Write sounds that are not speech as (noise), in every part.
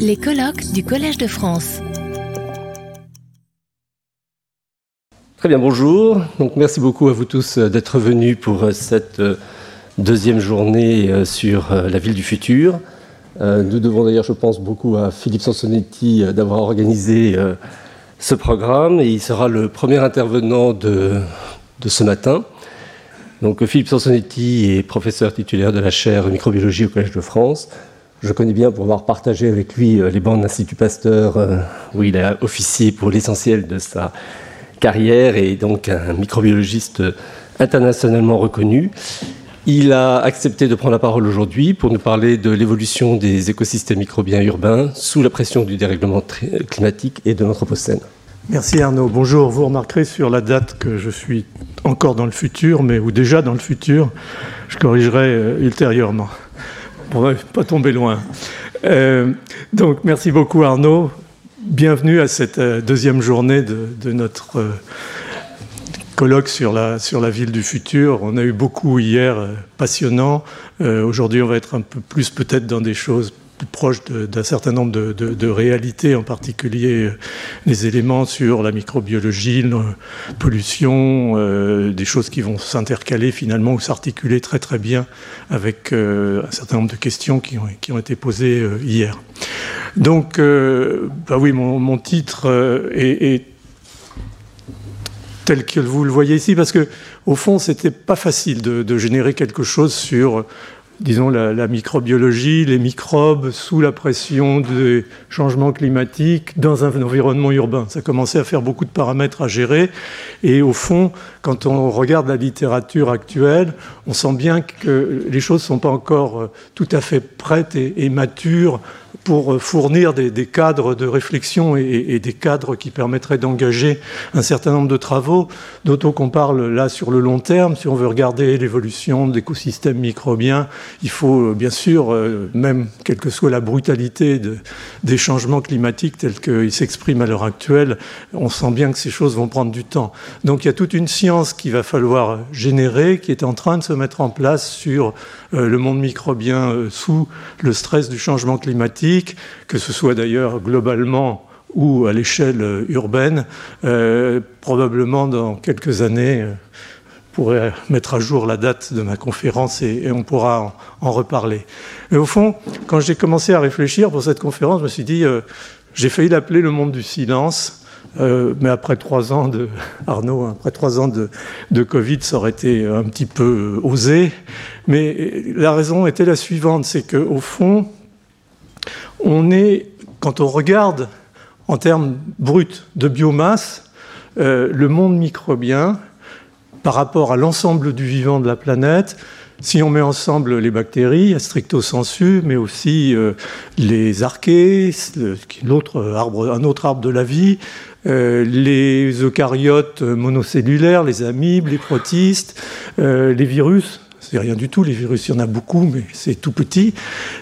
Les colloques du Collège de France. Très bien, bonjour. Merci beaucoup à vous tous euh, d'être venus pour euh, cette euh, deuxième journée sur la ville du futur. Nous devons d'ailleurs, je pense, beaucoup à Philippe Sansonetti d'avoir organisé ce programme et il sera le premier intervenant de, ce matin. Philippe Sansonetti est professeur titulaire de la chaire microbiologie au Collège de France. Je connais bien pour avoir partagé avec lui les bancs de l'Institut Pasteur, où il a officié pour l'essentiel de sa carrière et donc un microbiologiste internationalement reconnu. Il a accepté de prendre la parole aujourd'hui pour nous parler de l'évolution des écosystèmes microbiens urbains sous la pression du dérèglement climatique et de l'Anthropocène. Merci Arnaud. Bonjour. Vous remarquerez sur la date que je suis encore dans le futur, mais ou déjà dans le futur. Je corrigerai euh, ultérieurement ne pas tomber loin. Euh, donc merci beaucoup Arnaud. Bienvenue à cette euh, deuxième journée de, notre euh, colloque sur la, sur la ville du futur. On a eu beaucoup hier euh. Aujourd'hui, on va être un peu plus peut-être dans des choses plus proches d'un certain nombre de, réalités, en particulier les éléments sur la microbiologie, la pollution, des choses qui vont s'intercaler finalement ou s'articuler très très bien avec un certain nombre de questions qui ont, été posées hier. Donc, euh, bah oui, mon, titre euh, est, tel que vous le voyez ici, parce que au fond, c'était pas facile de, générer quelque chose sur disons, la, microbiologie, les microbes sous la pression des changements climatiques dans un environnement urbain. Ça commençait à faire beaucoup de paramètres à gérer. Et au fond, quand on regarde la littérature actuelle, on sent bien que les choses ne sont pas encore euh, tout à fait prêtes et matures pour euh, fournir des, cadres de réflexion et, des cadres qui permettraient d'engager un certain nombre de travaux, d'autant qu'on parle là sur le long terme. Si on veut regarder l'évolution d'écosystèmes microbiens, il faut euh, bien sûr, euh, même quelle que soit la brutalité des changements climatiques tels qu'ils s'expriment à l'heure actuelle, on sent bien que ces choses vont prendre du temps. Donc il y a toute une science qu'il va falloir générer, qui est en train de se mettre en place sur le monde microbien sous le stress du changement climatique que ce soit d'ailleurs globalement ou à l'échelle euh, urbaine, euh, probablement dans quelques années, euh, pourrais mettre à jour la date de ma conférence et, on pourra en, reparler. Mais au fond, quand j'ai commencé à réfléchir pour cette conférence, je me suis dit, j'ai failli l'appeler le monde du silence. mais après trois ans de (laughs) Arnaud, hein, après trois ans de, de, Covid, ça aurait été un petit peu osé. Mais la raison était la suivante, c'est qu'au fond, on est, quand on regarde en termes bruts de biomasse, euh, le monde microbien par rapport à l'ensemble du vivant de la planète, si on met ensemble les bactéries, à stricto sensu, mais aussi euh, les archées, un autre arbre de la vie, euh, les eucaryotes monocellulaires, les amibes, les protistes, les virus, c'est rien du tout, les virus, il y en a beaucoup, mais c'est tout petit,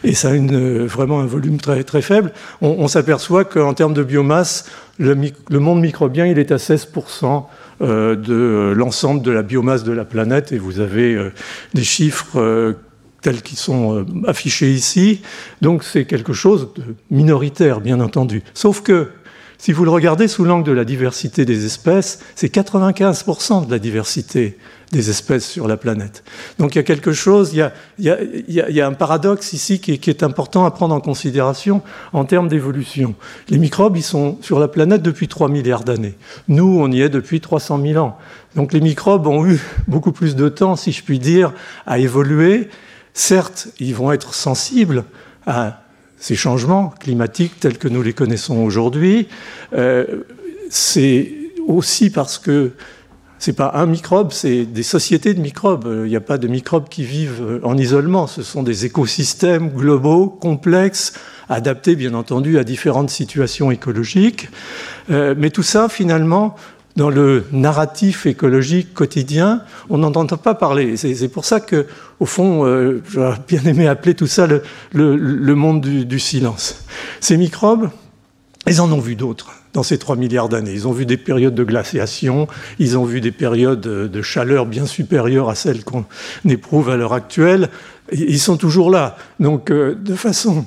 et ça a une, vraiment un volume très, très faible. On, s'aperçoit qu'en termes de biomasse, le, monde microbien, il est à 16% euh, de l'ensemble de la biomasse de la planète, et vous avez euh, des chiffres euh, tels qu'ils sont affichés ici. Donc c'est quelque chose de minoritaire, bien entendu. Sauf que si vous le regardez sous l'angle de la diversité des espèces, c'est 95% de la diversité des espèces sur la planète. Donc il y a quelque chose, il y a, un paradoxe ici qui est, important à prendre en considération en termes d'évolution. Les microbes, ils sont sur la planète depuis 3 milliards d'années. Nous, on y est depuis 300 000 ans. Donc les microbes ont eu beaucoup plus de temps, si je puis dire, à évoluer. Certes, ils vont être sensibles à ces changements climatiques tels que nous les connaissons aujourd'hui. Euh, c'est aussi parce que c'est pas un microbe, c'est des sociétés de microbes. Il n'y a pas de microbes qui vivent en isolement. Ce sont des écosystèmes globaux, complexes, adaptés bien entendu à différentes situations écologiques. Euh, mais tout ça, finalement, dans le narratif écologique quotidien, on n'en entend pas parler. C'est pour ça que, au fond, euh, j'aurais bien aimé appeler tout ça le, monde du silence. Ces microbes, ils en ont vu d'autres dans ces 3 milliards d'années. Ils ont vu des périodes de glaciation, ils ont vu des périodes de chaleur bien supérieures à celles qu'on éprouve à l'heure actuelle. Ils sont toujours là. Donc, euh, de façon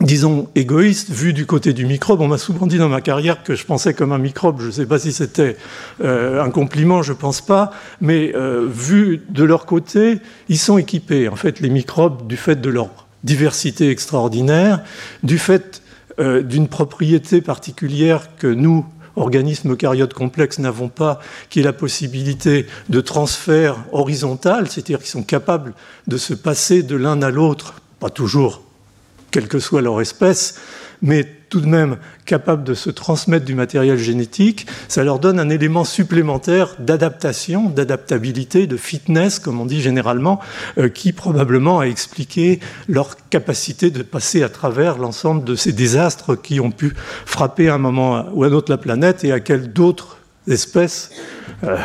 disons, égoïste, vu du côté du microbe. On m'a souvent dit dans ma carrière que je pensais comme un microbe. Je ne sais pas si c'était euh, un compliment, je ne pense pas. Mais euh, vu de leur côté, ils sont équipés. En fait, les microbes, du fait de leur diversité extraordinaire, du fait euh, d'une propriété particulière que nous, organismes eucaryotes complexes, n'avons pas, qui est la possibilité de transfert horizontal, c'est-à-dire qu'ils sont capables de se passer de l'un à l'autre, pas toujours quelle que soit leur espèce, mais tout de même capables de se transmettre du matériel génétique, ça leur donne un élément supplémentaire d'adaptation, d'adaptabilité, de fitness, comme on dit généralement, euh, qui probablement a expliqué leur capacité de passer à travers l'ensemble de ces désastres qui ont pu frapper à un moment ou à un autre la planète et à quelles d'autres espèces euh,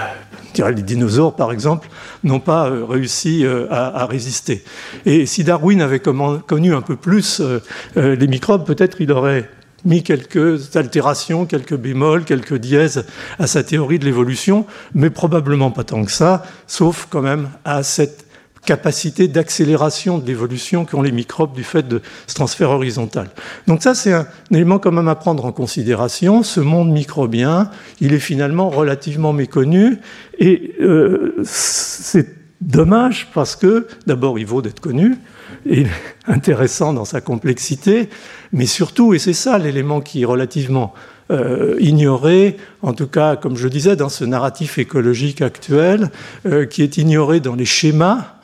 les dinosaures par exemple, n'ont pas euh, réussi euh, à, résister. Et si Darwin avait connu un peu plus euh, les microbes, peut-être il aurait mis quelques altérations, quelques bémols, quelques dièses à sa théorie de l'évolution, mais probablement pas tant que ça, sauf quand même à cette capacité d'accélération de l'évolution qu'ont les microbes du fait de ce transfert horizontal. Donc ça, c'est un, élément quand même à prendre en considération. Ce monde microbien, il est finalement relativement méconnu et euh, c'est dommage parce que d'abord, il vaut d'être connu, et (laughs) intéressant dans sa complexité, mais surtout, et c'est ça l'élément qui est relativement euh, ignoré, en tout cas, comme je disais, dans ce narratif écologique actuel, euh, qui est ignoré dans les schémas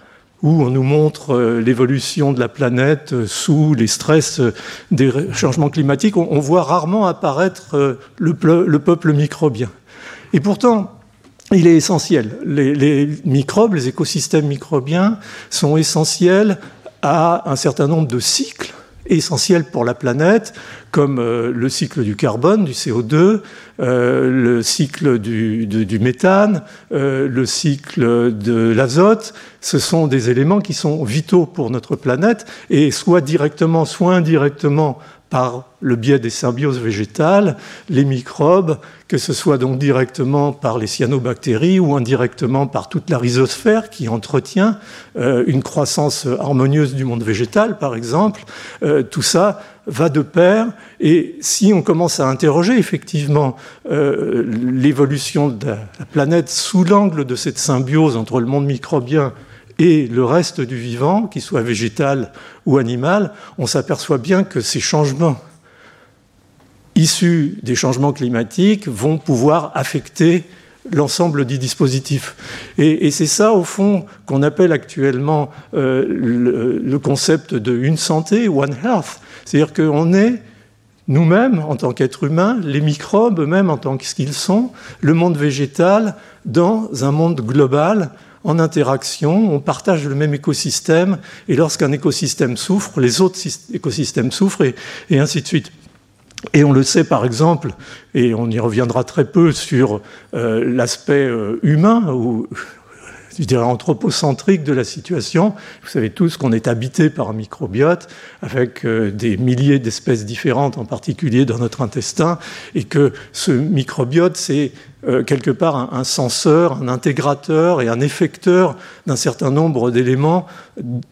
où on nous montre euh, l'évolution de la planète euh, sous les stress euh, des changements climatiques, on, voit rarement apparaître le, peuple microbien. Et pourtant, il est essentiel. Les, microbes, les écosystèmes microbiens sont essentiels à un certain nombre de cycles essentiels pour la planète, comme le cycle du carbone, du CO2, le cycle du méthane, le cycle de l'azote, ce sont des éléments qui sont vitaux pour notre planète et soit directement, soit indirectement par le biais des symbioses végétales, les microbes, que ce soit donc directement par les cyanobactéries ou indirectement par toute la rhizosphère qui entretient euh, une croissance harmonieuse du monde végétal, par exemple, euh, tout ça va de pair. Et si on commence à interroger effectivement euh, l'évolution de la planète sous l'angle de cette symbiose entre le monde microbien et le reste du vivant, qu'il soit végétal ou animal, on s'aperçoit bien que ces changements issus des changements climatiques vont pouvoir affecter l'ensemble du dispositif. Et, c'est ça, au fond, qu'on appelle actuellement euh, le, concept de une santé, One Health. C'est-à-dire qu'on est nous-mêmes, en tant qu'êtres humains, les microbes eux-mêmes en tant qu'ils sont, le monde végétal, dans un monde global en interaction, on partage le même écosystème, et lorsqu'un écosystème souffre, les autres écosystèmes souffrent, et, ainsi de suite. Et on le sait par exemple, et on y reviendra très peu sur euh, l'aspect euh, humain, ou je dirais anthropocentrique de la situation. Vous savez tous qu'on est habité par un microbiote avec euh, des milliers d'espèces différentes, en particulier dans notre intestin, et que ce microbiote, c'est euh, quelque part un, censeur, un intégrateur et un effecteur d'un certain nombre d'éléments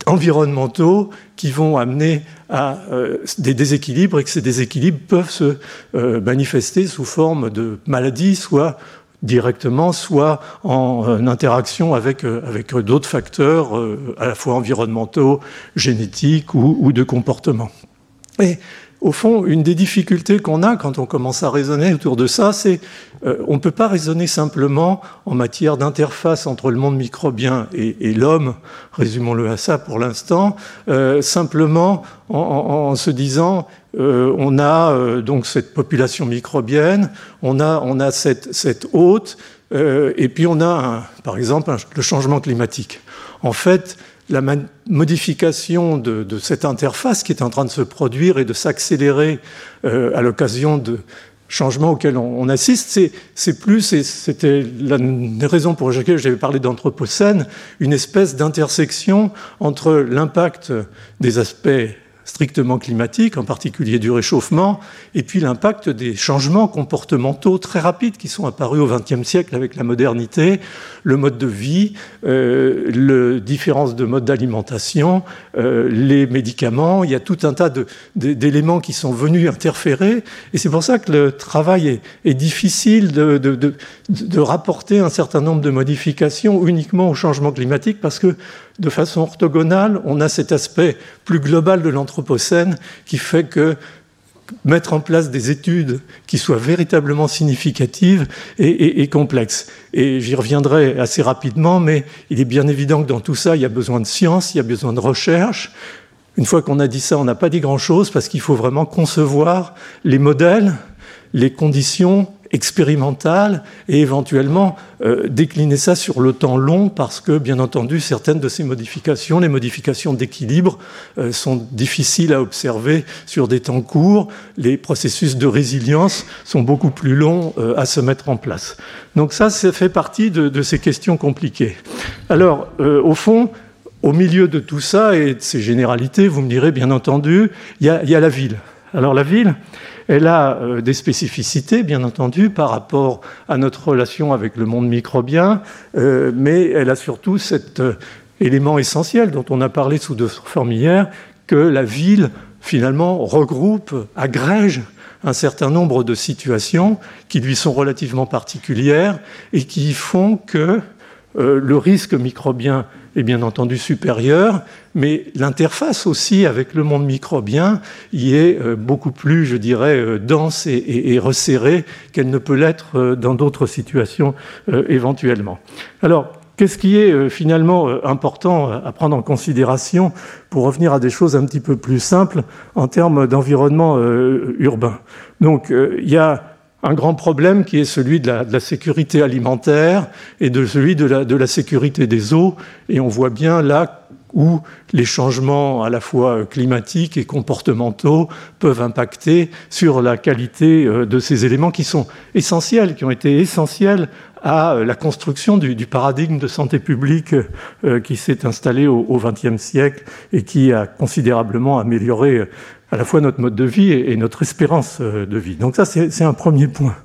environnementaux qui vont amener à euh, des déséquilibres et que ces déséquilibres peuvent se manifester sous forme de maladies, soit directement, soit en interaction avec, avec d'autres facteurs à la fois environnementaux, génétiques ou, ou de comportement. Au fond, une des difficultés qu'on a quand on commence à raisonner autour de ça, c'est euh, on ne peut pas raisonner simplement en matière d'interface entre le monde microbien et, l'homme, résumons-le à ça pour l'instant, euh, simplement en, se disant euh, on a donc cette population microbienne, on a, on a cette, cette hôte, et puis on a, par exemple, le changement climatique. En fait, la modification de, cette interface qui est en train de se produire et de s'accélérer euh, à l'occasion de changements auxquels on, assiste, c'est plus, et c'était la raison pour laquelle j'avais parlé d'anthropocène, une espèce d'intersection entre l'impact des aspects strictement climatique, en particulier du réchauffement, et puis l'impact des changements comportementaux très rapides qui sont apparus au XXe siècle avec la modernité, le mode de vie, euh, le différence de mode d'alimentation, euh, les médicaments. Il y a tout un tas d'éléments qui sont venus interférer, et c'est pour ça que le travail est, difficile de, rapporter un certain nombre de modifications uniquement au changement climatique, parce que de façon orthogonale, on a cet aspect plus global de l'Anthropocène qui fait que mettre en place des études qui soient véritablement significatives et, complexes. Et j'y reviendrai assez rapidement, mais il est bien évident que dans tout ça, il y a besoin de science, il y a besoin de recherche. Une fois qu'on a dit ça, on n'a pas dit grand-chose parce qu'il faut vraiment concevoir les modèles, les conditions expérimentale et éventuellement euh, décliner ça sur le temps long parce que, bien entendu, certaines de ces modifications, les modifications d'équilibre, euh, sont difficiles à observer sur des temps courts. Les processus de résilience sont beaucoup plus longs euh, à se mettre en place. Donc ça, ça fait partie de, ces questions compliquées. Alors, au fond, au milieu de tout ça et de ces généralités, vous me direz, bien entendu, il y a la ville. Alors la ville, elle a euh, des spécificités, bien entendu, par rapport à notre relation avec le monde microbien, euh, mais elle a surtout cet euh, élément essentiel dont on a parlé sous d'autres formes hier, que la ville, finalement, regroupe, agrège un certain nombre de situations qui lui sont relativement particulières et qui font que le risque microbien est bien entendu supérieure, mais l'interface aussi avec le monde microbien y est euh, beaucoup plus, je dirais, euh, dense et, resserrée qu'elle ne peut l'être euh, dans d'autres situations éventuellement. Alors, Qu'est-ce qui est finalement important à prendre en considération pour revenir à des choses un petit peu plus simples en termes d'environnement urbain? Donc, il y a un grand problème qui est celui de la, sécurité alimentaire et de celui de la, sécurité des eaux. Et on voit bien là où les changements à la fois climatiques et comportementaux peuvent impacter sur la qualité euh, de ces éléments qui sont essentiels, qui ont été essentiels à la construction du, paradigme de santé publique euh, qui s'est installé au XXe siècle et qui a considérablement amélioré à la fois notre mode de vie et, notre espérance euh, de vie. Donc ça, c'est un premier point.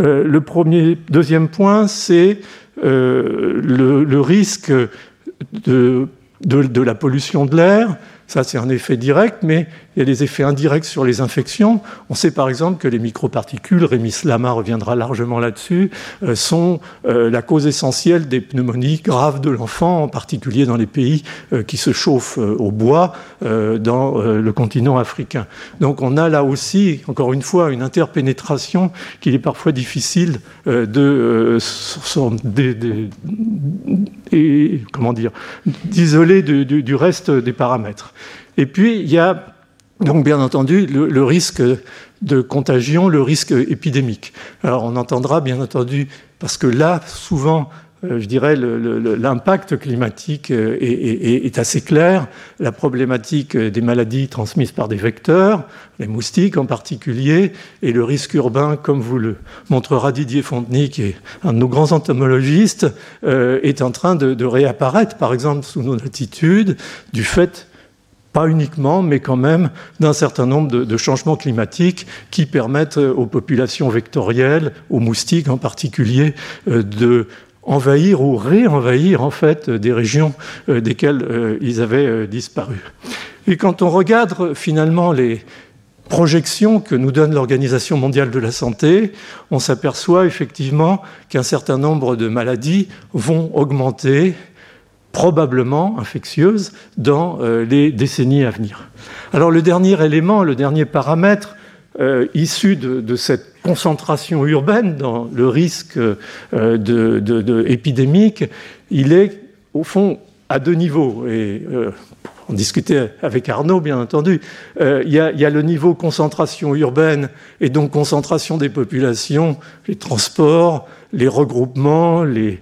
Euh, le deuxième point, c'est euh, le, risque de, de, la pollution de l'air. Ça, c'est un effet direct, mais il y a des effets indirects sur les infections. On sait par exemple que les microparticules, Rémi Slama reviendra largement là-dessus, euh, sont euh, la cause essentielle des pneumonies graves de l'enfant, en particulier dans les pays euh, qui se chauffent au bois dans le continent africain. Donc on a là aussi, encore une fois, une interpénétration qu'il est parfois difficile de, comment dire, d'isoler du reste des paramètres. Et puis, il y a donc, bien entendu, le, risque de contagion, le risque épidémique. Alors, on entendra, bien entendu, parce que là, souvent, euh, je dirais, l'impact climatique euh, est, assez clair. La problématique des maladies transmises par des vecteurs, les moustiques en particulier, et le risque urbain, comme vous le montrera Didier Fontenay, qui est un de nos grands entomologistes, euh, est en train de réapparaître, par exemple, sous nos latitudes, du fait pas uniquement, mais quand même d'un certain nombre de, changements climatiques qui permettent aux populations vectorielles, aux moustiques en particulier, euh, de envahir ou réenvahir en fait des régions euh, desquelles euh, ils avaient disparu. Et quand on regarde finalement les projections que nous donne l'Organisation mondiale de la santé, on s'aperçoit effectivement qu'un certain nombre de maladies vont augmenter probablement infectieuse dans euh, les décennies à venir. Alors le dernier élément, le dernier paramètre euh, issu de, cette concentration urbaine dans le risque euh, de, épidémique, il est au fond à deux niveaux. Et on discutait avec Arnaud, bien entendu. il, y a, il, y a, le niveau concentration urbaine et donc concentration des populations, les transports, les regroupements, les,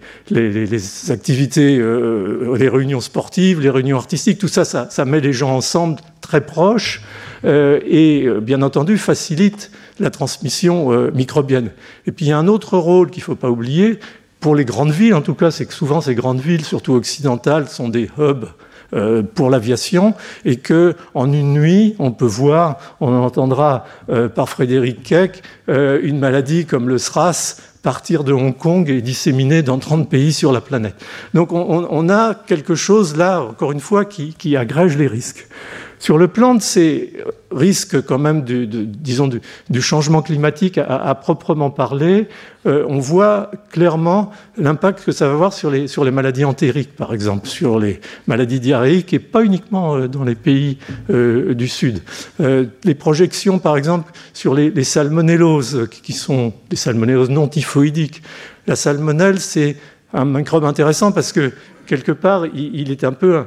activités, euh, les réunions sportives, les réunions artistiques, tout ça, ça, met les gens ensemble très proches euh, et euh, bien entendu facilite la transmission microbienne. Et puis il y a un autre rôle qu'il ne faut pas oublier, pour les grandes villes en tout cas, c'est que souvent ces grandes villes, surtout occidentales, sont des hubs pour l'aviation et que en une nuit, on peut voir, on entendra par Frédéric Keck, une maladie comme le SRAS partir de Hong Kong et disséminer dans 30 pays sur la planète. Donc on, a quelque chose là, encore une fois, qui agrège les risques. Sur le plan de ces risques quand même du, disons du, changement climatique à, proprement parler, euh, on voit clairement l'impact que ça va avoir sur les, maladies entériques, par exemple, sur les maladies diarrhéiques et pas uniquement euh, dans les pays euh, du Sud. les projections, par exemple, sur les, les salmonelloses, qui sont des salmonelloses non typhoïdiques. La salmonelle, c'est un microbe intéressant parce que quelque part, il, est un peu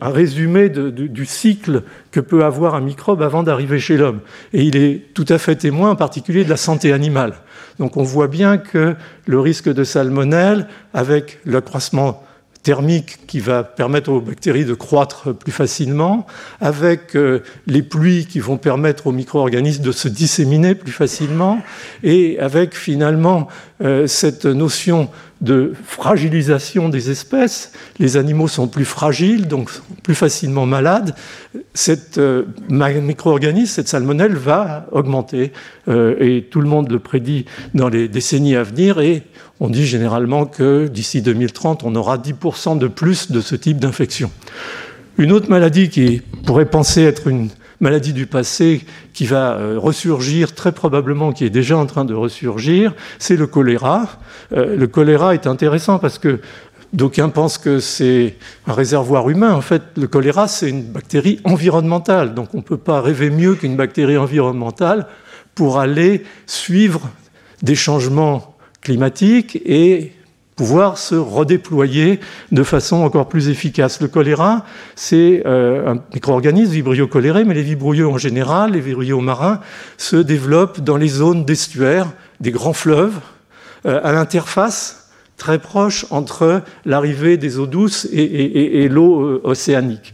un, résumé du cycle que peut avoir un microbe avant d'arriver chez l'homme. Et il est tout à fait témoin en particulier de la santé animale. Donc on voit bien que le risque de salmonelle, avec l'accroissement thermique qui va permettre aux bactéries de croître plus facilement, avec euh, les pluies qui vont permettre aux micro-organismes de se disséminer plus facilement, et avec finalement euh, cette notion de fragilisation des espèces. Les animaux sont plus fragiles, donc plus facilement malades. Cette euh, micro-organisme, cette salmonelle va augmenter, et tout le monde le prédit dans les décennies à venir, et on dit généralement que d'ici 2030, on aura 10% de plus de ce type d'infection. Une autre maladie qui pourrait penser être une maladie du passé qui va euh, ressurgir très probablement, qui est déjà en train de ressurgir, c'est le choléra. Euh, le choléra est intéressant parce que D'aucuns pensent que c'est un réservoir humain. En fait, le choléra, c'est une bactérie environnementale. Donc on ne peut pas rêver mieux qu'une bactérie environnementale pour aller suivre des changements climatique et pouvoir se redéployer de façon encore plus efficace. Le choléra, c'est euh, un micro-organisme vibrio choléré, mais les vibrouilleux en général, les vibrouilleux marins, se développent dans les zones d'estuaires des grands fleuves, euh, à l'interface très proche entre l'arrivée des eaux douces et l'eau euh, océanique.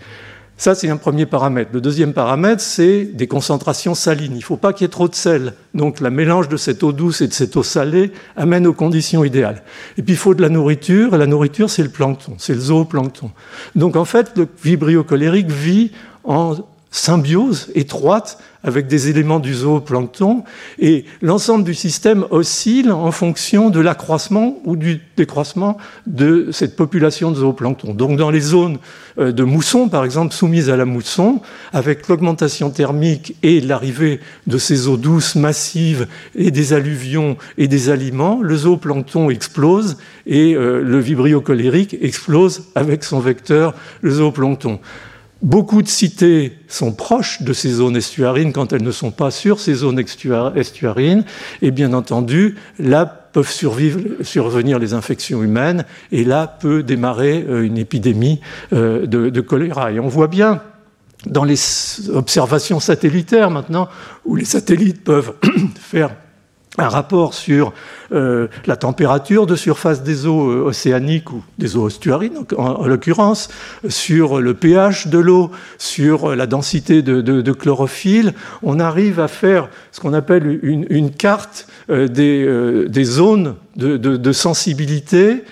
Ça, c'est un premier paramètre. Le deuxième paramètre, c'est des concentrations salines. Il ne faut pas qu'il y ait trop de sel. Donc, le mélange de cette eau douce et de cette eau salée amène aux conditions idéales. Et puis, il faut de la nourriture. Et la nourriture, c'est le plancton, c'est le zooplancton. Donc, en fait, le vibrio cholérique vit en symbiose étroite avec des éléments du zooplancton, et l'ensemble du système oscille en fonction de l'accroissement ou du décroissement de cette population de zooplancton. Donc dans les zones euh, de mousson, par exemple, soumises à la mousson, avec l'augmentation thermique et l'arrivée de ces eaux douces massives et des alluvions et des aliments, le zooplancton explose et euh, le vibrio cholérique explose avec son vecteur, le zooplancton. Beaucoup de cités sont proches de ces zones estuarines quand elles ne sont pas sur ces zones estuarines. Et bien entendu, là peuvent survenir les infections humaines et là peut démarrer euh, une épidémie euh, de choléra. Et on voit bien dans les observations satellitaires maintenant, où les satellites peuvent (clears throat) faire un rapport sur euh, la température de surface des eaux euh, océaniques ou des eaux estuarines en, l'occurrence, sur le pH de l'eau, sur la densité de, chlorophylle, on arrive à faire ce qu'on appelle une, carte euh, des, zones de, sensibilité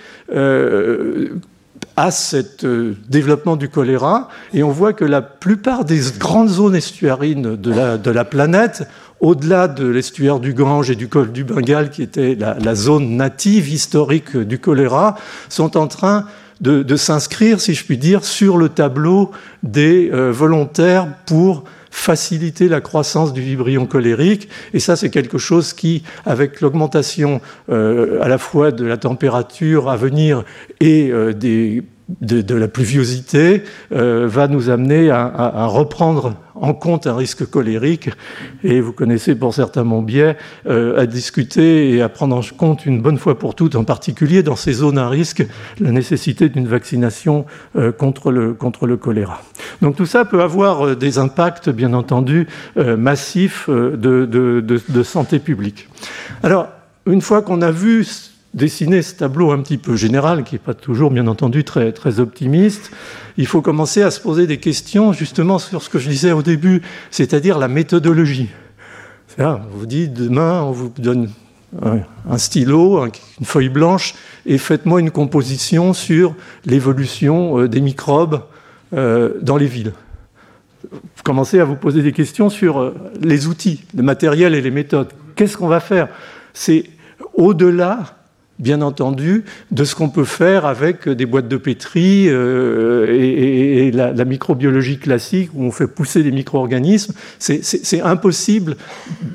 à ce développement du choléra, et on voit que la plupart des grandes zones estuarines de la planète au-delà de l'estuaire du Gange et du col du Bengale, qui était la, zone native historique du choléra, sont en train de, s'inscrire, si je puis dire, sur le tableau des euh, volontaires pour faciliter la croissance du vibrion colérique. Et ça, c'est quelque chose qui, avec l'augmentation euh, à la fois de la température à venir et euh, des de, la pluviosité euh, va nous amener à, reprendre en compte un risque colérique. Et vous connaissez pour certains mon biais, euh, à discuter et à prendre en compte une bonne fois pour toutes, en particulier dans ces zones à risque, la nécessité d'une vaccination euh, contre, le, contre le choléra. Donc tout ça peut avoir des impacts, bien entendu, massifs de, de santé publique. Alors, une fois qu'on a vu dessiner ce tableau un petit peu général, qui n'est pas toujours, bien entendu, très, très optimiste, il faut commencer à se poser des questions justement sur ce que je disais au début, c'est-à-dire la méthodologie. On vous dit, demain, on vous donne un stylo, une feuille blanche, et faites-moi une composition sur l'évolution euh, des microbes dans les villes. Commencez à vous poser des questions sur les outils, le matériel et les méthodes. Qu'est-ce qu'on va faire? C'est au-delà bien entendu, de ce qu'on peut faire avec des boîtes de pétri euh, et, la, microbiologie classique où on fait pousser des micro-organismes. C'est impossible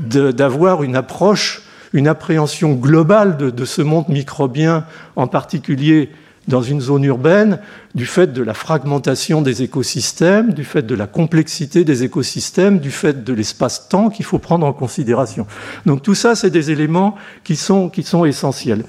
d'avoir une approche, une appréhension globale de, ce monde microbien, en particulier dans une zone urbaine, du fait de la fragmentation des écosystèmes, du fait de la complexité des écosystèmes, du fait de l'espace-temps qu'il faut prendre en considération. Donc tout ça, c'est des éléments qui sont, qui sont essentiels.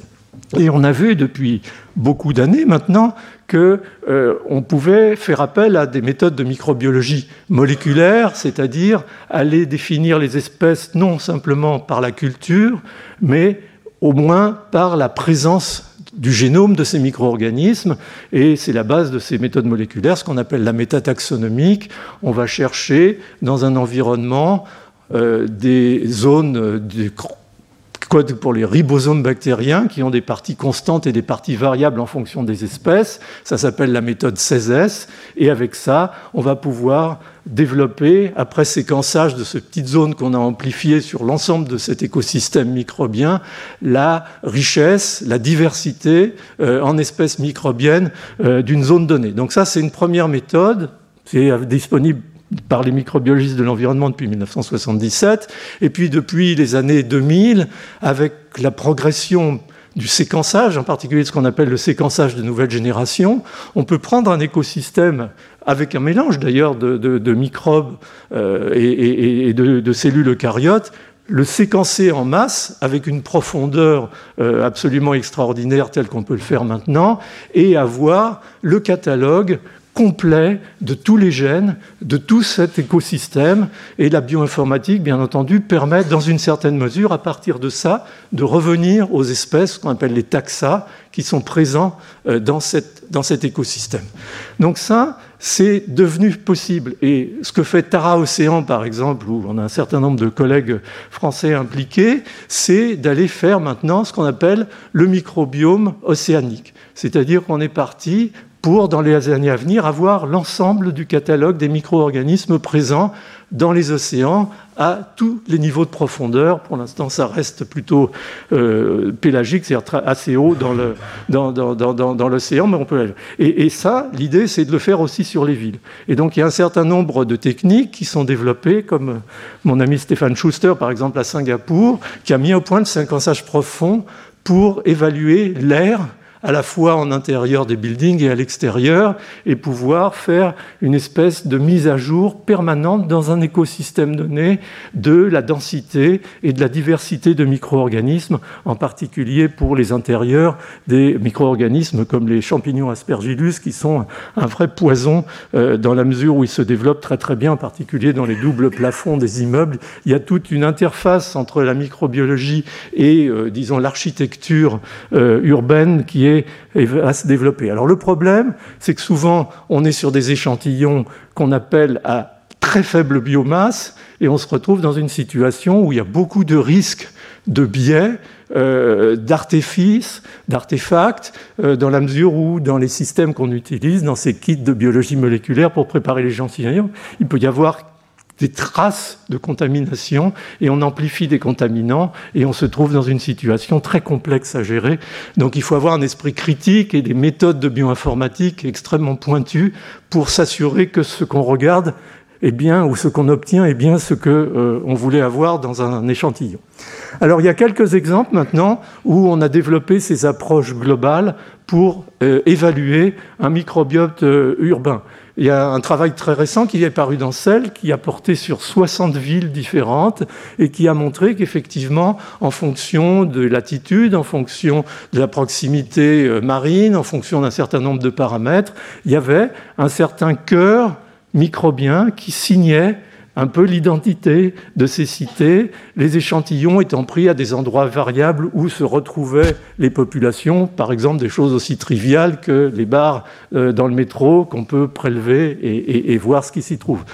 Et on a vu depuis beaucoup d'années maintenant qu'on euh, pouvait faire appel à des méthodes de microbiologie moléculaire, c'est-à-dire aller définir les espèces non simplement par la culture, mais au moins par la présence du génome de ces micro-organismes, et c'est la base de ces méthodes moléculaires, ce qu'on appelle la métataxonomique. On va chercher dans un environnement euh, des zones de pour les ribosomes bactériens qui ont des parties constantes et des parties variables en fonction des espèces? Ça s'appelle la méthode 16S. Et avec ça, on va pouvoir développer, après séquençage de ces petites zones qu'on a amplifiées sur l'ensemble de cet écosystème microbien, la richesse, la diversité euh, en espèces microbiennes euh, d'une zone donnée. Donc ça, c'est une première méthode. C'est disponible par les microbiologistes de l'environnement depuis 1977, et puis depuis les années 2000, avec la progression du séquençage, en particulier ce qu'on appelle le séquençage de nouvelle génération, on peut prendre un écosystème avec un mélange d'ailleurs de, microbes euh, et, de, cellules eucaryotes, le séquencer en masse avec une profondeur euh, absolument extraordinaire telle qu'on peut le faire maintenant, et avoir le catalogue complet de tous les gènes, de tout cet écosystème. Et la bioinformatique, bien entendu, permet, dans une certaine mesure, à partir de ça, de revenir aux espèces qu'on appelle les taxa, qui sont présents euh, dans, cette, dans cet écosystème. Donc ça, c'est devenu possible. Et ce que fait Tara Océan, par exemple, où on a un certain nombre de collègues français impliqués, c'est d'aller faire maintenant ce qu'on appelle le microbiome océanique. C'est-à-dire qu'on est parti pour, dans les années à venir, avoir l'ensemble du catalogue des micro-organismes présents dans les océans à tous les niveaux de profondeur. Pour l'instant, ça reste plutôt euh, pélagique, c'est-à-dire assez haut dans, l'océan, mais on peut. Et, et ça, l'idée, c'est de le faire aussi sur les villes. Et donc, il y a un certain nombre de techniques qui sont développées, comme mon ami Stéphane Schuster, par exemple, à Singapour, qui a mis au point le séquençage profond pour évaluer l'air à la fois en intérieur des buildings et à l'extérieur, et pouvoir faire une espèce de mise à jour permanente dans un écosystème donné de la densité et de la diversité de micro-organismes, en particulier pour les intérieurs des micro-organismes comme les champignons aspergillus, qui sont un vrai poison euh, dans la mesure où ils se développent très très bien, en particulier dans les doubles plafonds des immeubles. Il y a toute une interface entre la microbiologie et, euh, disons, l'architecture euh, urbaine qui est et va se développer. Alors le problème, c'est que souvent, on est sur des échantillons qu'on appelle à très faible biomasse, et on se retrouve dans une situation où il y a beaucoup de risques de biais, euh, d'artifices, d'artefacts, euh, dans la mesure où, dans les systèmes qu'on utilise, dans ces kits de biologie moléculaire pour préparer les échantillons, il peut y avoir des traces de contamination et on amplifie des contaminants et on se trouve dans une situation très complexe à gérer. Donc il faut avoir un esprit critique et des méthodes de bioinformatique extrêmement pointues pour s'assurer que ce qu'on regarde est bien ou ce qu'on obtient est bien ce qu'on euh, voulait avoir dans un échantillon. Alors il y a quelques exemples maintenant où on a développé ces approches globales pour euh, évaluer un microbiote euh, urbain. Il y a un travail très récent qui est paru dans Cell, qui a porté sur 60 villes différentes et qui a montré qu'effectivement, en fonction de l'attitude, en fonction de la proximité euh, marine, en fonction d'un certain nombre de paramètres, il y avait un certain cœur microbien qui signait un peu l'identité de ces cités, les échantillons étant pris à des endroits variables où se retrouvaient les populations, par exemple des choses aussi triviales que les bars euh, dans le métro qu'on peut prélever et, voir ce qui s'y trouve.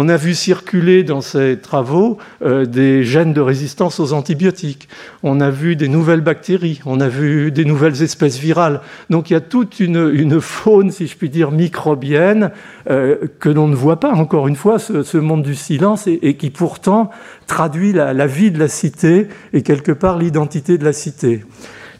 On a vu circuler dans ces travaux euh, des gènes de résistance aux antibiotiques. On a vu des nouvelles bactéries. On a vu des nouvelles espèces virales. Donc il y a toute une, faune, si je puis dire, microbienne euh, que l'on ne voit pas, encore une fois, ce, monde du silence, et, qui pourtant traduit la, la vie de la cité et quelque part l'identité de la cité.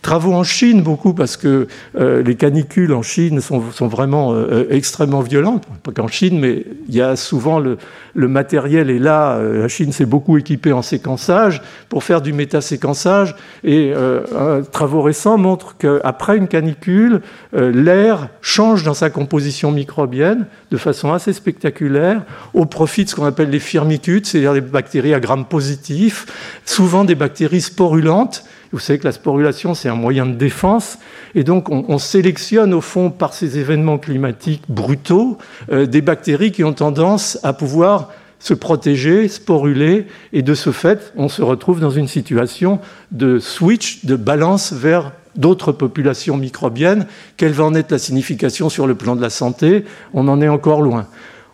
Travaux en Chine, beaucoup, parce que euh, les canicules en Chine sont, vraiment euh, extrêmement violentes. Pas qu'en Chine, mais il y a souvent le, matériel est là. Euh, la Chine s'est beaucoup équipée en séquençage pour faire du métaséquençage. Et un travaux récents montrent qu'après une canicule, l'air change dans sa composition microbienne de façon assez spectaculaire au profit de ce qu'on appelle les firmicutes, c'est-à-dire des bactéries à gram positif, souvent des bactéries sporulentes vous savez que la sporulation, c'est un moyen de défense. Et donc, on, sélectionne, au fond, par ces événements climatiques brutaux, euh, des bactéries qui ont tendance à pouvoir se protéger, sporuler, et de ce fait, on se retrouve dans une situation de switch, de balance vers d'autres populations microbiennes. Quelle va en être la signification sur le plan de la santé? On en est encore loin.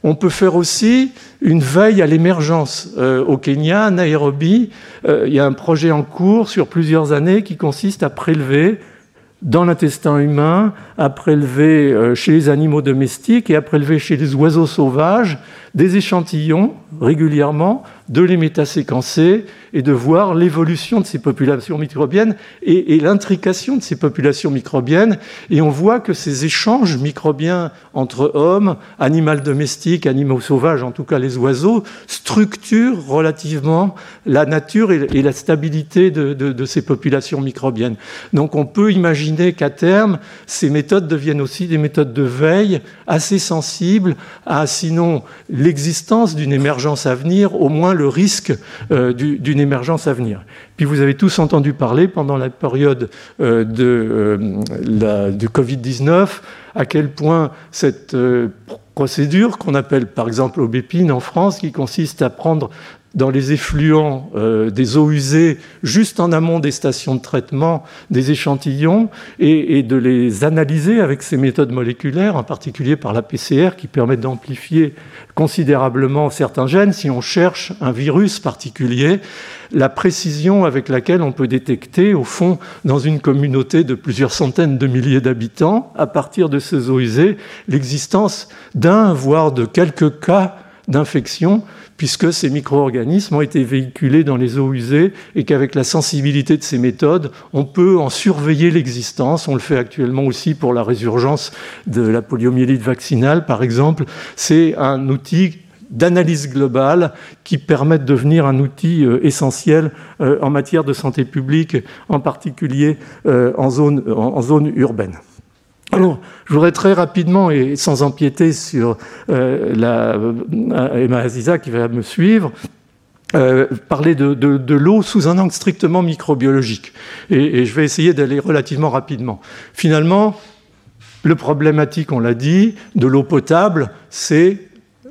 On peut faire aussi une veille à l'émergence. Euh, au Kenya, à Nairobi, euh, il y a un projet en cours sur plusieurs années qui consiste à prélever dans l'intestin humain, à prélever euh, chez les animaux domestiques et à prélever chez les oiseaux sauvages des échantillons régulièrement, de les métaséquencer et de voir l'évolution de ces populations microbiennes et, l'intrication de ces populations microbiennes. Et on voit que ces échanges microbiens entre hommes, animaux domestiques, animaux sauvages, en tout cas les oiseaux, structurent relativement la nature et, la stabilité de, ces populations microbiennes. Donc on peut imaginer qu'à terme, ces méthodes deviennent aussi des méthodes de veille assez sensibles à sinon l'existence d'une émergence à venir, au moins le risque euh, d'une émergence à venir. Puis vous avez tous entendu parler pendant la période euh, de, euh, du Covid-19 à quel point cette procédure qu'on appelle par exemple aubépine en France, qui consiste à prendre dans les effluents euh, des eaux usées, juste en amont des stations de traitement, des échantillons, et, de les analyser avec ces méthodes moléculaires, en particulier par la PCR, qui permettent d'amplifier considérablement certains gènes. Si on cherche un virus particulier, la précision avec laquelle on peut détecter, au fond, dans une communauté de plusieurs centaines de milliers d'habitants, à partir de ces eaux usées, l'existence d'un, voire de quelques cas d'infection puisque ces micro-organismes ont été véhiculés dans les eaux usées et qu'avec la sensibilité de ces méthodes, on peut en surveiller l'existence. On le fait actuellement aussi pour la résurgence de la poliomyélite vaccinale, par exemple. C'est un outil d'analyse globale qui permet de devenir un outil euh, essentiel euh, en matière de santé publique, en particulier euh, en zone, en zone urbaine. Alors, je voudrais très rapidement et sans empiéter sur euh, euh, Emma Aziza qui va me suivre, euh, parler de, l'eau sous un angle strictement microbiologique. Et, je vais essayer d'aller relativement rapidement. Finalement, le problématique, on l'a dit, de l'eau potable, c'est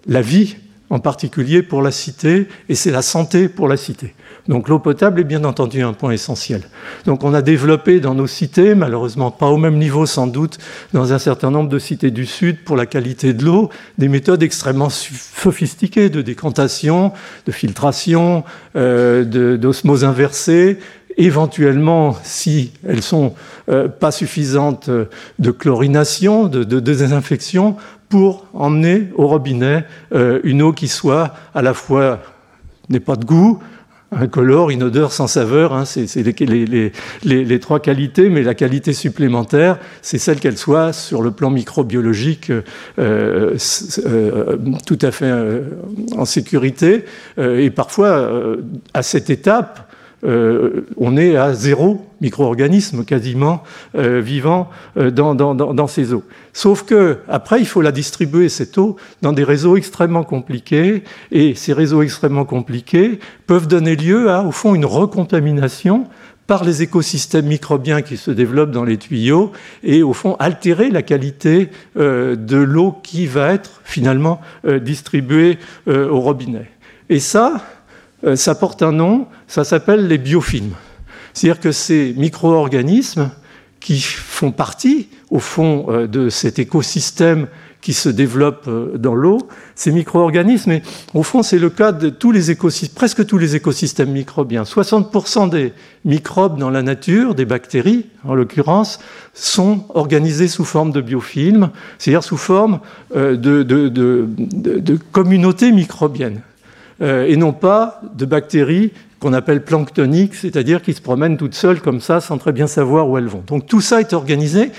la vie, en particulier pour la cité, et c'est la santé pour la cité. Donc l'eau potable est bien entendu un point essentiel. Donc on a développé dans nos cités, malheureusement pas au même niveau sans doute, dans un certain nombre de cités du Sud pour la qualité de l'eau, des méthodes extrêmement sophistiquées de décantation, de filtration, euh, d'osmose inversée, éventuellement, si elles sont euh, pas suffisantes, de chlorination, de, désinfection, pour emmener au robinet euh, une eau qui soit à la fois n'ait pas de goût, incolore, inodore, sans saveur. Hein, c'est les, trois qualités, mais la qualité supplémentaire, c'est celle qu'elle soit sur le plan microbiologique euh, euh, tout à fait euh, en sécurité. et parfois, à cette étape, euh, on est à zéro micro-organisme quasiment euh, vivant euh, dans, ces eaux. Sauf que après, il faut la distribuer cette eau dans des réseaux extrêmement compliqués, et ces réseaux extrêmement compliqués peuvent donner lieu à, au fond, une recontamination par les écosystèmes microbiens qui se développent dans les tuyaux et au fond altérer la qualité de l'eau qui va être finalement distribuée au robinet. Et ça, euh, ça porte un nom, ça s'appelle les biofilms. C'est-à-dire que ces micro-organismes qui font partie, au fond, euh, de cet écosystème qui se développent dans l'eau, ces micro-organismes. Et au fond, c'est le cas de tous les écosystèmes, presque tous les écosystèmes microbiens. 60% des microbes dans la nature, des bactéries en l'occurrence, sont organisés sous forme de biofilms, c'est-à-dire sous forme de, de, de communautés microbiennes. Et non pas de bactéries qu'on appelle planctoniques, c'est-à-dire qui se promènent toutes seules comme ça sans très bien savoir où elles vont. Donc tout ça est organisé.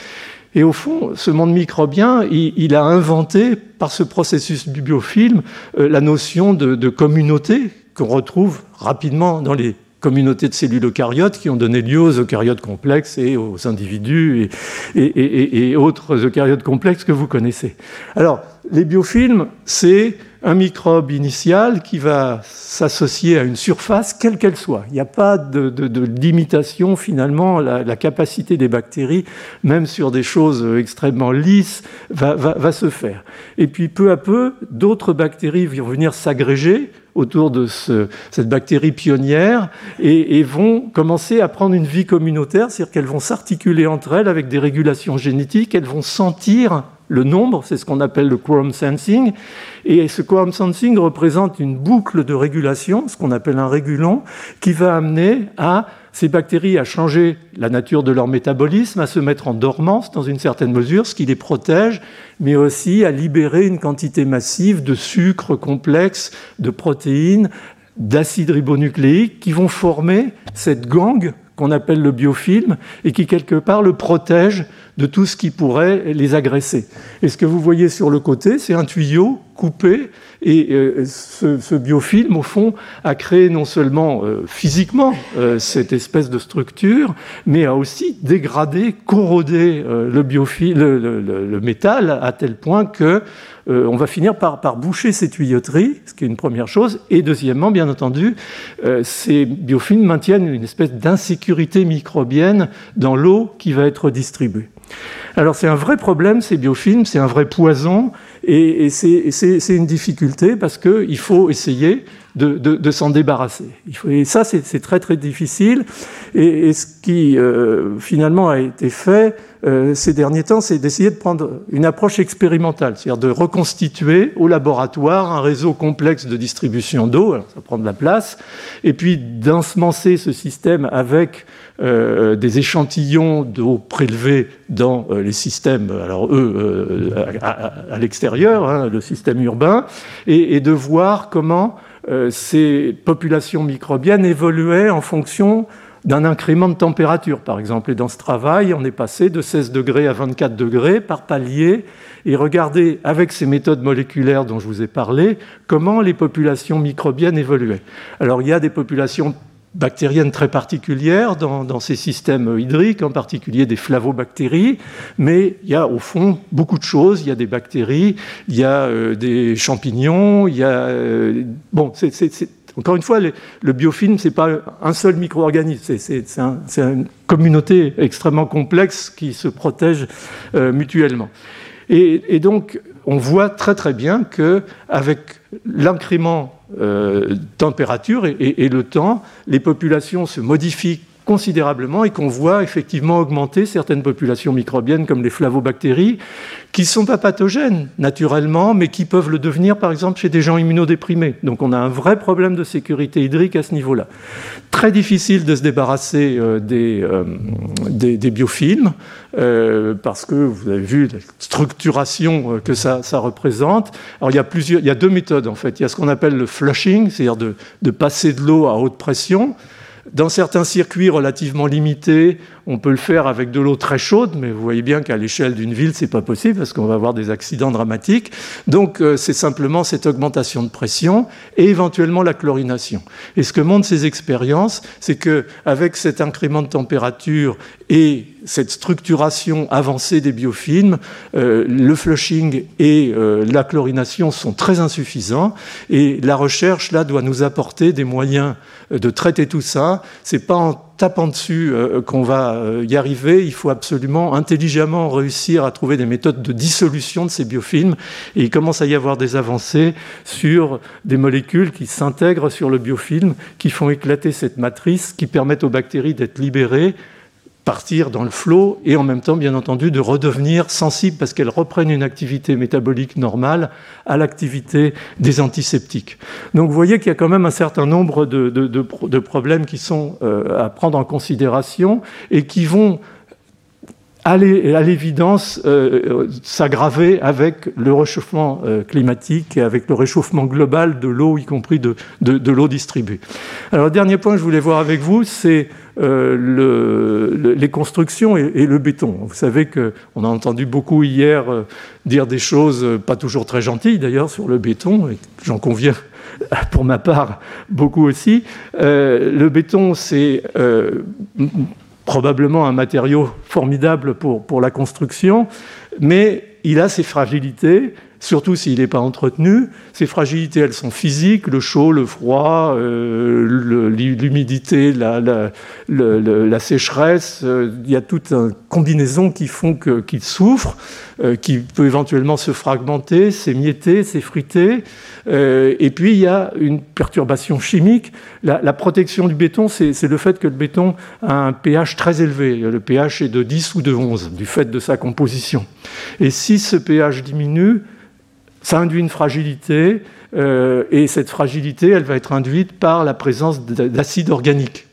Et au fond, ce monde microbien, il, a inventé, par ce processus du biofilm, euh, la notion de, communauté qu'on retrouve rapidement dans les communautés de cellules eucaryotes qui ont donné lieu aux eucaryotes complexes et aux individus et, et autres eucaryotes complexes que vous connaissez. Alors, les biofilms, c'est un microbe initial qui va s'associer à une surface, quelle qu'elle soit. Il n'y a pas de, limitation finalement. La, capacité des bactéries, même sur des choses extrêmement lisses, va, se faire. Et puis peu à peu, d'autres bactéries vont venir s'agréger autour de cette bactérie pionnière et, et, vont commencer à prendre une vie communautaire, c'est-à-dire qu'elles vont s'articuler entre elles avec des régulations génétiques, elles vont sentir le nombre, c'est ce qu'on appelle le quorum sensing. Et ce quorum sensing représente une boucle de régulation, ce qu'on appelle un régulon, qui va amener à ces bactéries à changer la nature de leur métabolisme, à se mettre en dormance dans une certaine mesure, ce qui les protège, mais aussi à libérer une quantité massive de sucres complexes, de protéines, d'acides ribonucléiques qui vont former cette gangue qu'on appelle le biofilm et qui quelque part le protège de tout ce qui pourrait les agresser. Et ce que vous voyez sur le côté, c'est un tuyau coupé et euh, ce, biofilm, au fond, a créé non seulement euh, physiquement euh, cette espèce de structure, mais a aussi dégradé, corrodé le, biofilm, le, métal à tel point que on va finir par, boucher ces tuyauteries, ce qui est une première chose. Et deuxièmement, bien entendu, ces biofilms maintiennent une espèce d'insécurité microbienne dans l'eau qui va être distribuée. Alors c'est un vrai problème, ces biofilms, c'est un vrai poison, et, c'est une difficulté parce qu'il faut essayer de, s'en débarrasser. et ça, c'est très très difficile. Et, ce qui euh, finalement a été fait euh, ces derniers temps, c'est d'essayer de prendre une approche expérimentale, c'est-à-dire de reconstituer au laboratoire un réseau complexe de distribution d'eau, ça prend de la place, et puis d'ensemencer ce système avec euh, des échantillons d'eau prélevés dans les systèmes, alors eux, à, l'extérieur, hein, le système urbain, et, de voir comment euh, ces populations microbiennes évoluaient en fonction d'un incrément de température, par exemple. Et dans ce travail, on est passé de 16 degrés à 24 degrés par palier. Et regardez, avec ces méthodes moléculaires dont je vous ai parlé, comment les populations microbiennes évoluaient. Alors, il y a des populations bactériennes très particulières dans, ces systèmes hydriques, en particulier des flavobactéries, mais il y a au fond beaucoup de choses. Il y a des bactéries, il y a euh, des champignons, il y a... Euh, bon, encore une fois, le biofilm, ce n'est pas un seul micro-organisme, c'est une communauté extrêmement complexe qui se protège euh, mutuellement. Et, donc, on voit très très bien qu'avec l'incrément température et, le temps, les populations se modifient considérablement et qu'on voit effectivement augmenter certaines populations microbiennes comme les flavobactéries, qui ne sont pas pathogènes naturellement, mais qui peuvent le devenir par exemple chez des gens immunodéprimés. Donc on a un vrai problème de sécurité hydrique à ce niveau-là. Très difficile de se débarrasser euh, euh, des, des, biofilms, euh, parce que vous avez vu la structuration que ça, ça, représente. Alors il y, a plusieurs, il y a deux méthodes en fait. Il y a ce qu'on appelle le flushing, c'est-à-dire de, de passer de l'eau à haute pression. Dans certains circuits relativement limités, on peut le faire avec de l'eau très chaude, mais vous voyez bien qu'à l'échelle d'une ville, c'est pas possible parce qu'on va avoir des accidents dramatiques. Donc, euh, c'est simplement cette augmentation de pression et éventuellement la chlorination. Et ce que montrent ces expériences, c'est que avec cet incrément de température et cette structuration avancée des biofilms, euh, le flushing et euh, la chlorination sont très insuffisants et la recherche là doit nous apporter des moyens de traiter tout ça. C'est pas en tapant dessus euh, qu'on va y arriver. Il faut absolument intelligemment réussir à trouver des méthodes de dissolution de ces biofilms. Et il commence à y avoir des avancées sur des molécules qui s'intègrent sur le biofilm, qui font éclater cette matrice, qui permettent aux bactéries d'être libérées partir dans le flot et en même temps, bien entendu, de redevenir sensibles parce qu'elles reprennent une activité métabolique normale à l'activité des antiseptiques. Donc vous voyez qu'il y a quand même un certain nombre de, de problèmes qui sont euh, à prendre en considération et qui vont à l'évidence euh, s'aggraver avec le réchauffement euh, climatique et avec le réchauffement global de l'eau, y compris de, l'eau distribuée. Alors, dernier point que je voulais voir avec vous, c'est euh, le, les constructions et, le béton. Vous savez qu'on a entendu beaucoup hier dire des choses pas toujours très gentilles, d'ailleurs, sur le béton, et j'en conviens (laughs) pour ma part beaucoup aussi. le béton, c'est probablement un matériau formidable pour, pour la construction, mais il a ses fragilités surtout s'il n'est pas entretenu. Ces fragilités, elles sont physiques, le chaud, le froid, euh, l'humidité, la, sécheresse. Euh, il y a toute une combinaison qui font qu'il souffre, euh, qui peut éventuellement se fragmenter, s'émietter, s'effriter. et puis, il y a une perturbation chimique. La, protection du béton, c'est le fait que le béton a un pH très élevé. Le pH est de 10 ou de 11, du fait de sa composition. Et si ce pH diminue, ça induit une fragilité, euh, et cette fragilité, elle va être induite par la présence d'acides organiques,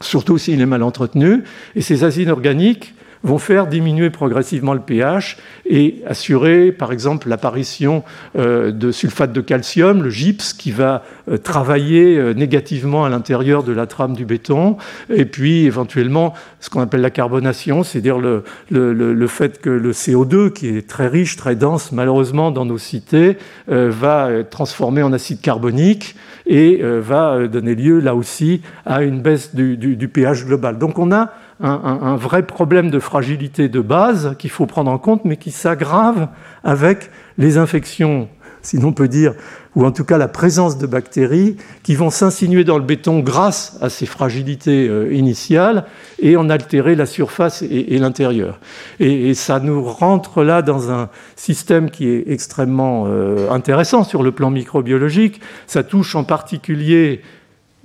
surtout s'il est mal entretenu. Et ces acides organiques, vont faire diminuer progressivement le pH et assurer, par exemple, l'apparition euh, de sulfate de calcium, le gypse, qui va euh, travailler euh, négativement à l'intérieur de la trame du béton, et puis éventuellement ce qu'on appelle la carbonation, c'est-à-dire le, le, fait que le CO2, qui est très riche, très dense, malheureusement dans nos cités, va être transformé en acide carbonique et va donner lieu là aussi à une baisse du, du pH global. Donc on a un, vrai problème de fragilité de base qu'il faut prendre en compte, mais qui s'aggrave avec les infections, si l'on peut dire, ou en tout cas la présence de bactéries qui vont s'insinuer dans le béton grâce à ces fragilités euh, initiales et en altérer la surface et, l'intérieur. Et, ça nous rentre là dans un système qui est extrêmement euh, intéressant sur le plan microbiologique. Ça touche en particulier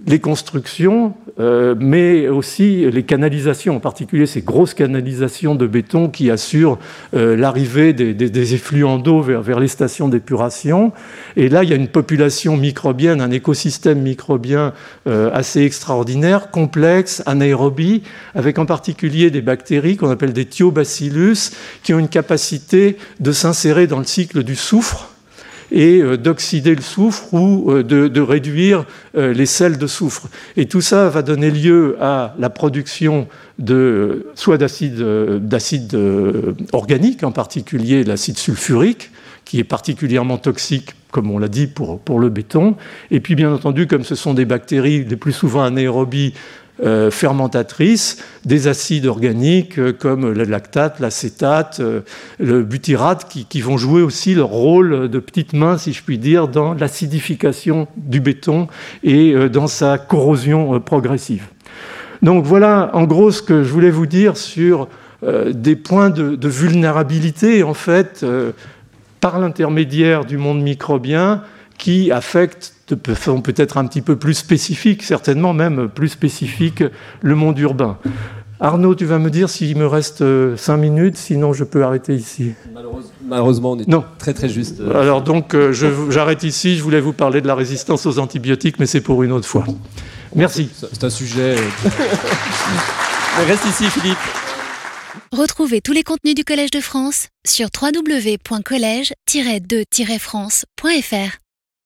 les constructions, euh, mais aussi les canalisations, en particulier ces grosses canalisations de béton qui assurent euh, l'arrivée des, effluents d'eau vers, les stations d'épuration. Et là, il y a une population microbienne, un écosystème microbien euh, assez extraordinaire, complexe, anaérobie, avec en particulier des bactéries qu'on appelle des thiobacillus, qui ont une capacité de s'insérer dans le cycle du soufre et euh, d'oxyder le soufre ou euh, de, réduire euh, les sels de soufre. Et tout ça va donner lieu à la production de soit d'acide organique, en particulier l'acide sulfurique, qui est particulièrement toxique, comme on l'a dit, pour, pour le béton. Et puis, bien entendu, comme ce sont des bactéries, les plus souvent anaérobies, euh, fermentatrices des acides organiques euh, comme le lactate, l'acétate, euh, le butyrate, qui, vont jouer aussi leur rôle de petites mains, si je puis dire, dans l'acidification du béton et dans sa corrosion progressive. Donc voilà en gros ce que je voulais vous dire sur des points de, de vulnérabilité, en fait, par l'intermédiaire du monde microbien qui affectent de façon peut-être un petit peu plus spécifique, certainement même plus spécifique, le monde urbain. Arnaud, tu vas me dire s'il me reste euh, cinq minutes, sinon je peux arrêter ici. Malheureusement, on est non. très très juste. Alors donc, euh, j'arrête ici. Je voulais vous parler de la résistance aux antibiotiques, mais c'est pour une autre fois. Merci. C'est un sujet. Euh, (laughs) reste ici, Philippe. Retrouvez tous les contenus du Collège de France sur www.colège-2-france.fr.